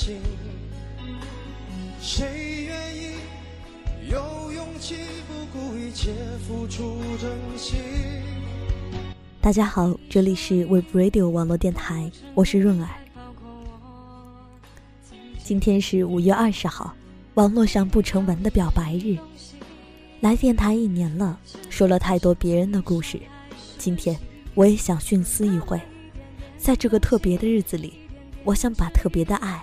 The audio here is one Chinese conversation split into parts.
情，谁愿意有勇气不顾一切付出真心？大家好，这里是 Web Radio 网络电台，我是润儿。今天是五月二十号，网络上不成文的表白日。来电台一年了，说了太多别人的故事，今天我也想徇私一回，在这个特别的日子里。我想把特别的爱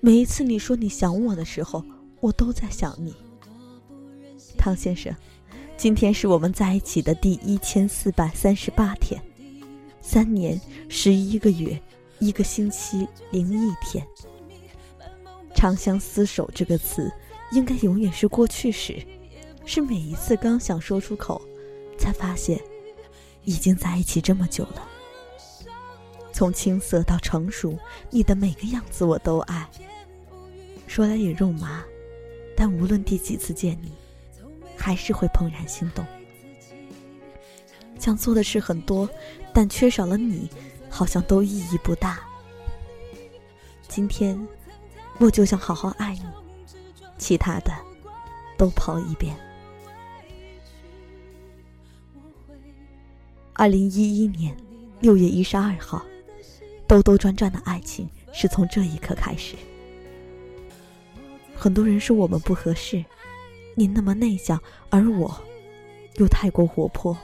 每一次你说你想我的时候，我都在想你，汤先生。今天是我们在一起的第一千四百三十八天，三年十一个月，一个星期零一天。长相厮守这个词，应该永远是过去时，是每一次刚想说出口，才发现，已经在一起这么久了。从青涩到成熟，你的每个样子我都爱。说来也肉麻，但无论第几次见你，还是会怦然心动。想做的事很多，但缺少了你，好像都意义不大。今天，我就想好好爱你，其他的都抛一边。二零一一年六月一十二号。兜兜转转的爱情是从这一刻开始。很多人说我们不合适，你那么内向，而我又太过活泼，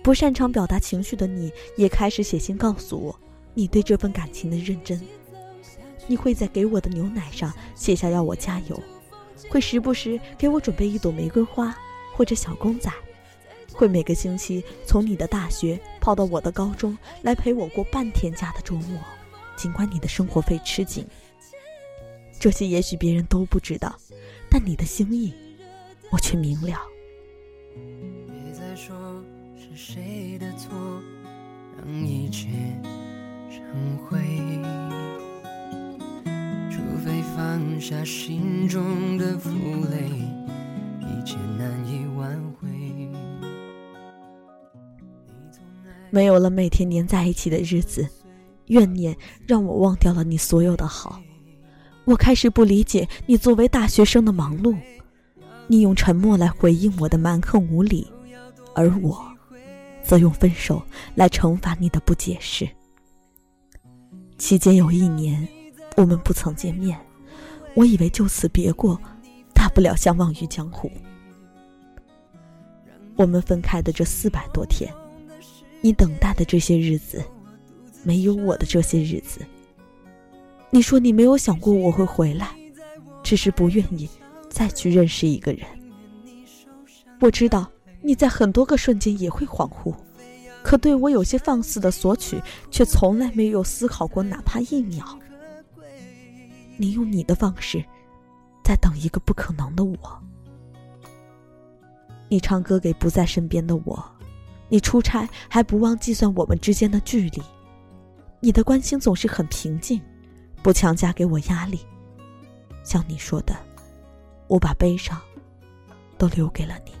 不擅长表达情绪的你，也开始写信告诉我你对这份感情的认真。你会在给我的牛奶上写下要我加油，会时不时给我准备一朵玫瑰花或者小公仔。会每个星期从你的大学跑到我的高中来陪我过半天假的周末，尽管你的生活费吃紧。这些也许别人都不知道，但你的心意，我却明了。别再说是谁的错，让一切成灰。除非放下心中的负累，一切没有了每天黏在一起的日子，怨念让我忘掉了你所有的好。我开始不理解你作为大学生的忙碌，你用沉默来回应我的蛮横无理，而我，则用分手来惩罚你的不解释。期间有一年，我们不曾见面，我以为就此别过，大不了相忘于江湖。我们分开的这四百多天。你等待的这些日子，没有我的这些日子。你说你没有想过我会回来，只是不愿意再去认识一个人。我知道你在很多个瞬间也会恍惚，可对我有些放肆的索取，却从来没有思考过哪怕一秒。你用你的方式，在等一个不可能的我。你唱歌给不在身边的我。你出差还不忘计算我们之间的距离，你的关心总是很平静，不强加给我压力。像你说的，我把悲伤都留给了你。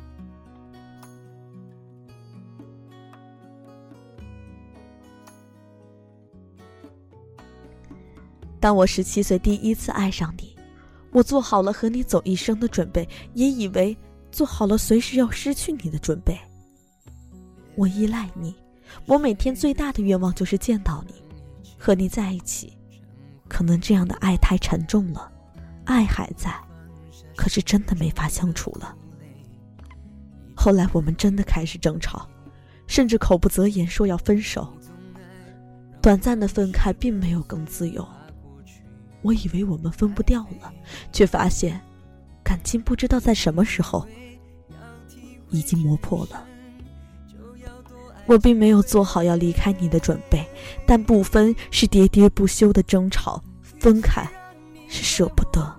当我十七岁第一次爱上你，我做好了和你走一生的准备，也以为做好了随时要失去你的准备。我依赖你，我每天最大的愿望就是见到你，和你在一起。可能这样的爱太沉重了，爱还在，可是真的没法相处了。后来我们真的开始争吵，甚至口不择言说要分手。短暂的分开并没有更自由，我以为我们分不掉了，却发现感情不知道在什么时候已经磨破了。我并没有做好要离开你的准备，但不分是喋喋不休的争吵，分开是舍不得，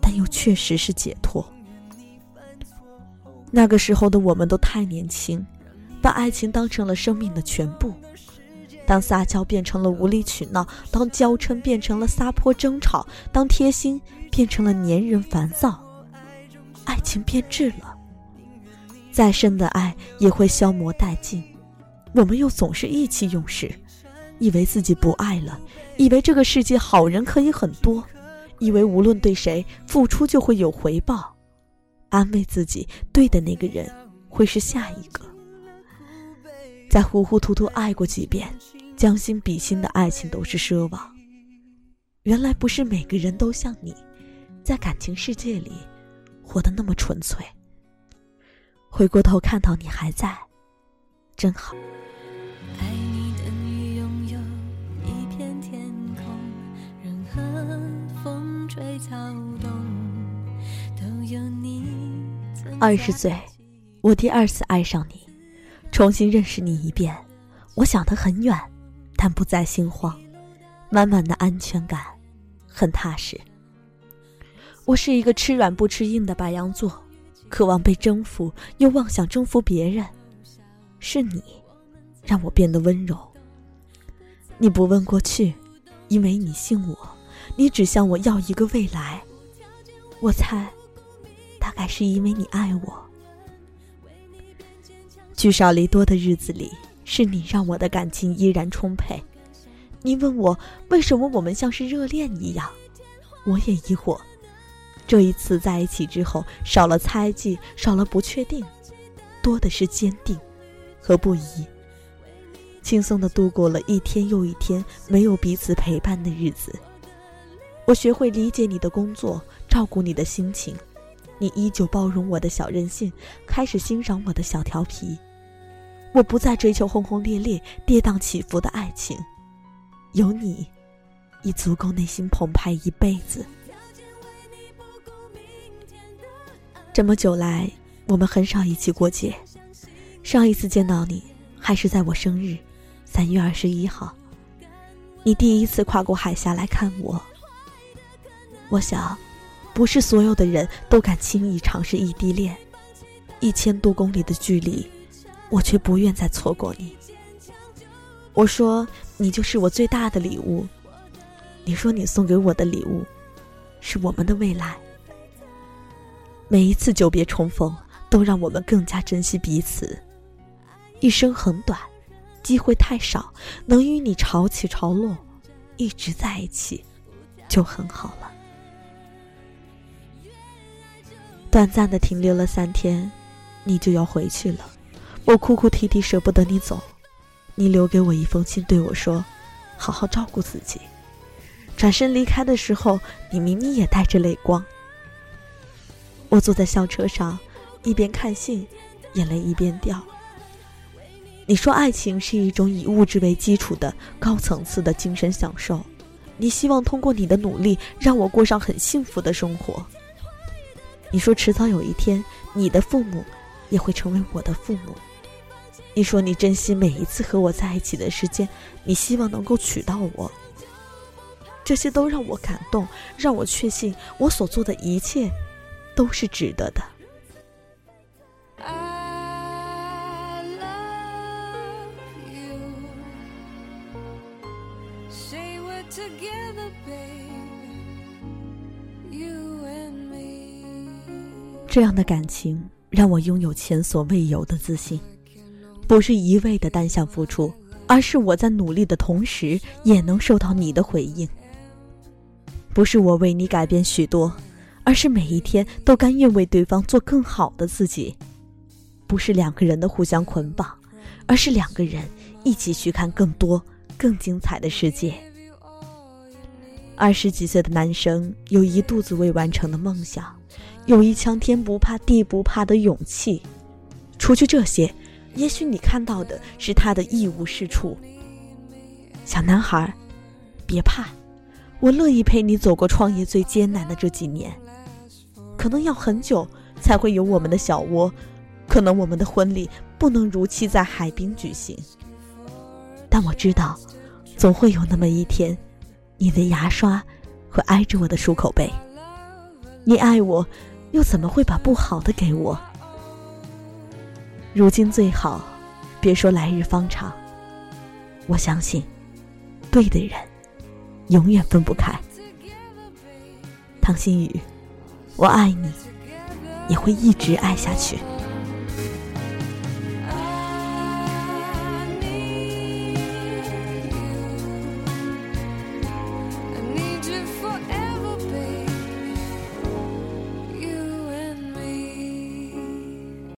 但又确实是解脱。那个时候的我们都太年轻，把爱情当成了生命的全部。当撒娇变成了无理取闹，当娇嗔变成了撒泼争吵，当贴心变成了粘人烦躁，爱情变质了。再深的爱也会消磨殆尽。我们又总是意气用事，以为自己不爱了，以为这个世界好人可以很多，以为无论对谁付出就会有回报，安慰自己对的那个人会是下一个。在糊糊涂涂爱过几遍，将心比心的爱情都是奢望。原来不是每个人都像你，在感情世界里活得那么纯粹。回过头看到你还在，真好爱你等于拥有一片天空任何风吹草动。二十岁，我第二次爱上你。重新认识你一遍，我想得很远，但不再心慌，满满的安全感，很踏实。我是一个吃软不吃硬的白羊座，渴望被征服，又妄想征服别人。是你，让我变得温柔。你不问过去，因为你信我，你只向我要一个未来。我猜，大概是因为你爱我。聚少离多的日子里，是你让我的感情依然充沛。你问我为什么我们像是热恋一样，我也疑惑。这一次在一起之后，少了猜忌，少了不确定，多的是坚定和不疑。轻松的度过了一天又一天没有彼此陪伴的日子。我学会理解你的工作，照顾你的心情。你依旧包容我的小任性，开始欣赏我的小调皮。我不再追求轰轰烈烈、跌宕起伏的爱情，有你，已足够内心澎湃一辈子。这么久来，我们很少一起过节。上一次见到你，还是在我生日，三月二十一号。你第一次跨过海峡来看我。我想。不是所有的人都敢轻易尝试异地恋，一千多公里的距离，我却不愿再错过你。我说你就是我最大的礼物，你说你送给我的礼物，是我们的未来。每一次久别重逢，都让我们更加珍惜彼此。一生很短，机会太少，能与你潮起潮落，一直在一起，就很好了。短暂的停留了三天，你就要回去了。我哭哭啼啼，舍不得你走。你留给我一封信，对我说：“好好照顾自己。”转身离开的时候，你明明也带着泪光。我坐在校车上，一边看信，眼泪一边掉。你说爱情是一种以物质为基础的高层次的精神享受，你希望通过你的努力让我过上很幸福的生活。你说迟早有一天，你的父母也会成为我的父母。你说你珍惜每一次和我在一起的时间，你希望能够娶到我。这些都让我感动，让我确信我所做的一切都是值得的。Say we together baby you and me 这样的感情让我拥有前所未有的自信，不是一味的单向付出，而是我在努力的同时也能收到你的回应。不是我为你改变许多，而是每一天都甘愿为对方做更好的自己。不是两个人的互相捆绑，而是两个人一起去看更多、更精彩的世界。二十几岁的男生有一肚子未完成的梦想。有一腔天不怕地不怕的勇气，除去这些，也许你看到的是他的一无是处。小男孩，别怕，我乐意陪你走过创业最艰难的这几年。可能要很久才会有我们的小窝，可能我们的婚礼不能如期在海滨举行，但我知道，总会有那么一天，你的牙刷会挨着我的漱口杯。你爱我，又怎么会把不好的给我？如今最好，别说来日方长。我相信，对的人，永远分不开。唐心雨，我爱你，也会一直爱下去。